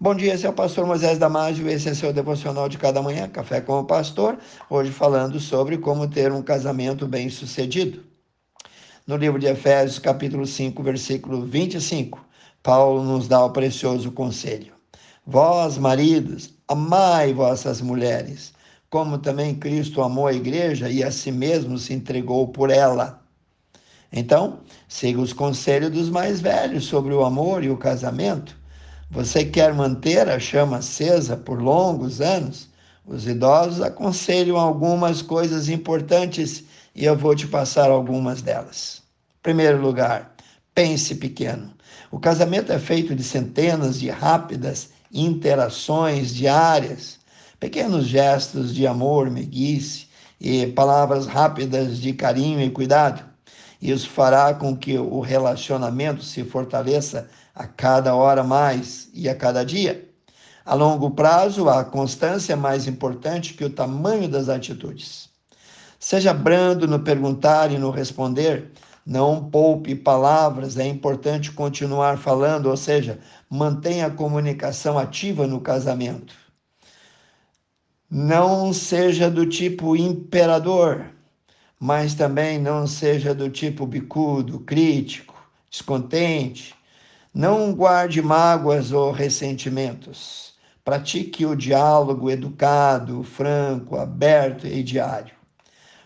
Bom dia, esse é o pastor Moisés Damásio, esse é seu devocional de cada manhã, Café com o Pastor, hoje falando sobre como ter um casamento bem-sucedido. No livro de Efésios, capítulo 5, versículo 25, Paulo nos dá o precioso conselho. Vós, maridos, amai vossas mulheres, como também Cristo amou a igreja e a si mesmo se entregou por ela. Então, siga os conselhos dos mais velhos sobre o amor e o casamento você quer manter a chama acesa por longos anos? Os idosos aconselham algumas coisas importantes e eu vou te passar algumas delas. Em primeiro lugar, pense pequeno. O casamento é feito de centenas de rápidas interações diárias, pequenos gestos de amor, meiguice e palavras rápidas de carinho e cuidado. Isso fará com que o relacionamento se fortaleça a cada hora mais e a cada dia. A longo prazo, a constância é mais importante que o tamanho das atitudes. Seja brando no perguntar e no responder, não poupe palavras, é importante continuar falando, ou seja, mantenha a comunicação ativa no casamento. Não seja do tipo imperador, mas também não seja do tipo bicudo, crítico, descontente. Não guarde mágoas ou ressentimentos. Pratique o diálogo educado, franco, aberto e diário.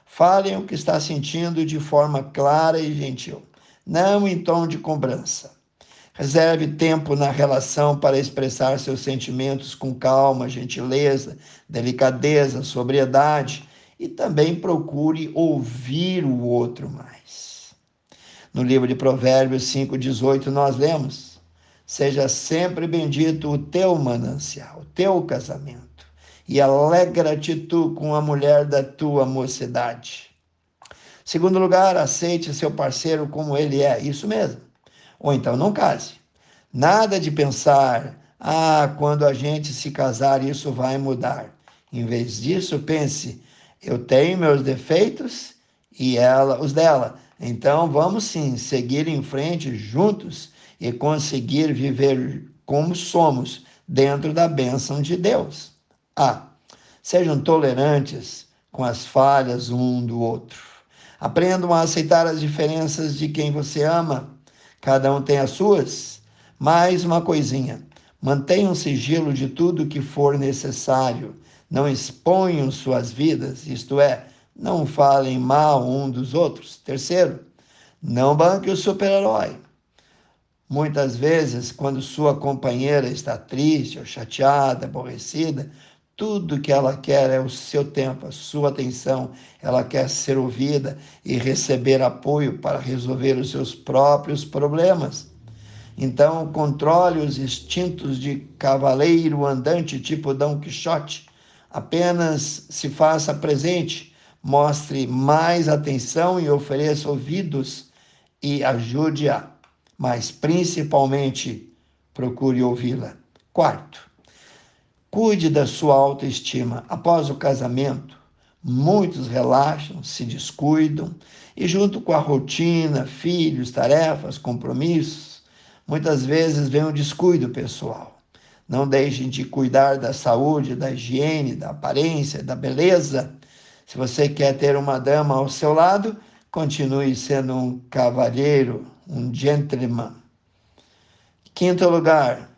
Falem o que está sentindo de forma clara e gentil, não em tom de cobrança. Reserve tempo na relação para expressar seus sentimentos com calma, gentileza, delicadeza, sobriedade e também procure ouvir o outro mais. No livro de Provérbios 5,18, nós lemos: Seja sempre bendito o teu manancial, o teu casamento, e alegra-te tu com a mulher da tua mocidade. Segundo lugar, aceite seu parceiro como ele é, isso mesmo. Ou então não case. Nada de pensar, ah, quando a gente se casar, isso vai mudar. Em vez disso, pense, eu tenho meus defeitos e ela os dela. Então vamos sim seguir em frente juntos e conseguir viver como somos dentro da bênção de Deus. Ah, sejam tolerantes com as falhas um do outro. Aprendam a aceitar as diferenças de quem você ama. Cada um tem as suas. Mais uma coisinha. Mantenham sigilo de tudo que for necessário não exponham suas vidas, isto é, não falem mal um dos outros. Terceiro, não banque o super-herói. Muitas vezes, quando sua companheira está triste ou chateada, aborrecida, tudo que ela quer é o seu tempo, a sua atenção. Ela quer ser ouvida e receber apoio para resolver os seus próprios problemas. Então, controle os instintos de cavaleiro andante, tipo Dom Quixote, Apenas se faça presente, mostre mais atenção e ofereça ouvidos e ajude-a, mas principalmente procure ouvi-la. Quarto, cuide da sua autoestima. Após o casamento, muitos relaxam, se descuidam e, junto com a rotina, filhos, tarefas, compromissos, muitas vezes vem um descuido pessoal. Não deixem de cuidar da saúde, da higiene, da aparência, da beleza. Se você quer ter uma dama ao seu lado, continue sendo um cavalheiro, um gentleman. Quinto lugar,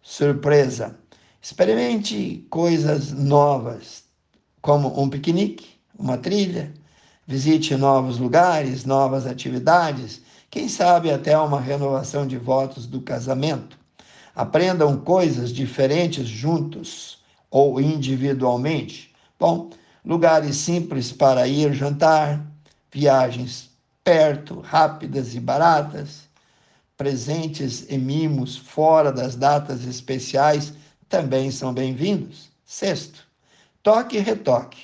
surpresa. Experimente coisas novas, como um piquenique, uma trilha, visite novos lugares, novas atividades, quem sabe até uma renovação de votos do casamento. Aprendam coisas diferentes juntos ou individualmente. Bom, lugares simples para ir jantar, viagens perto, rápidas e baratas, presentes e mimos fora das datas especiais também são bem-vindos. Sexto, toque e retoque.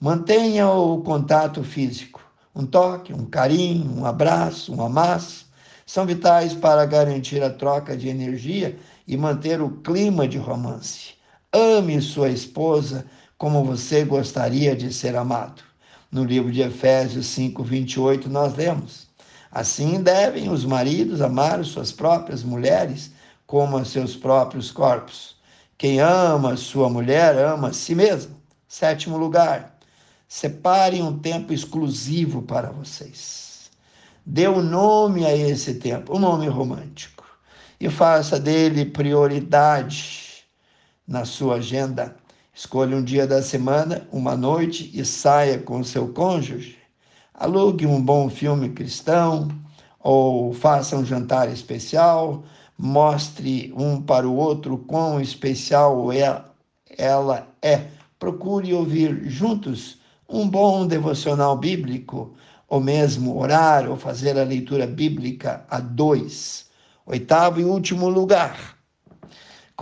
Mantenha o contato físico. Um toque, um carinho, um abraço, um amasso são vitais para garantir a troca de energia e manter o clima de romance. Ame sua esposa como você gostaria de ser amado. No livro de Efésios 5, 28, nós lemos: Assim devem os maridos amar suas próprias mulheres como a seus próprios corpos. Quem ama sua mulher ama a si mesmo. Sétimo lugar, separe um tempo exclusivo para vocês. Dê um nome a esse tempo, um nome romântico, e faça dele prioridade na sua agenda. Escolha um dia da semana, uma noite e saia com seu cônjuge. Alugue um bom filme cristão ou faça um jantar especial. Mostre um para o outro quão especial é, ela é. Procure ouvir juntos um bom devocional bíblico, ou mesmo orar ou fazer a leitura bíblica a dois. Oitavo e último lugar,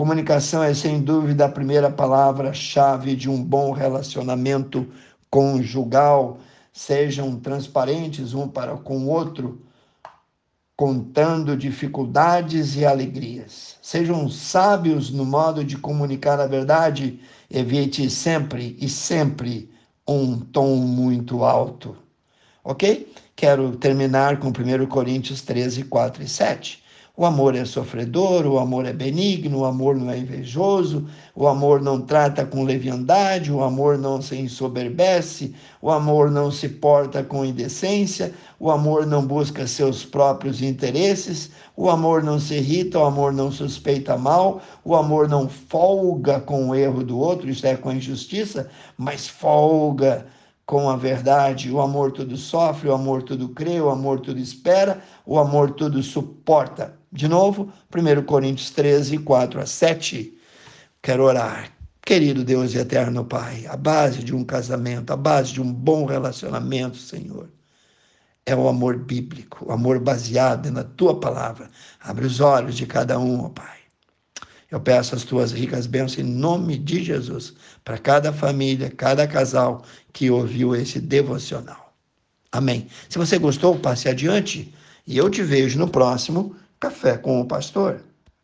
Comunicação é sem dúvida a primeira palavra-chave de um bom relacionamento conjugal. Sejam transparentes um para com o outro, contando dificuldades e alegrias. Sejam sábios no modo de comunicar a verdade. Evite sempre e sempre um tom muito alto. Ok? Quero terminar com 1 Coríntios 13, 4 e 7. O amor é sofredor, o amor é benigno, o amor não é invejoso, o amor não trata com leviandade, o amor não se ensoberbece, o amor não se porta com indecência, o amor não busca seus próprios interesses, o amor não se irrita, o amor não suspeita mal, o amor não folga com o erro do outro, isto é, com a injustiça, mas folga com a verdade. O amor tudo sofre, o amor tudo crê, o amor tudo espera, o amor tudo suporta. De novo, 1 Coríntios 13, 4 a 7. Quero orar. Querido Deus e eterno Pai, a base de um casamento, a base de um bom relacionamento, Senhor, é o amor bíblico, o amor baseado na tua palavra. Abre os olhos de cada um, ó Pai. Eu peço as tuas ricas bênçãos em nome de Jesus para cada família, cada casal que ouviu esse devocional. Amém. Se você gostou, passe adiante e eu te vejo no próximo Café com o Pastor.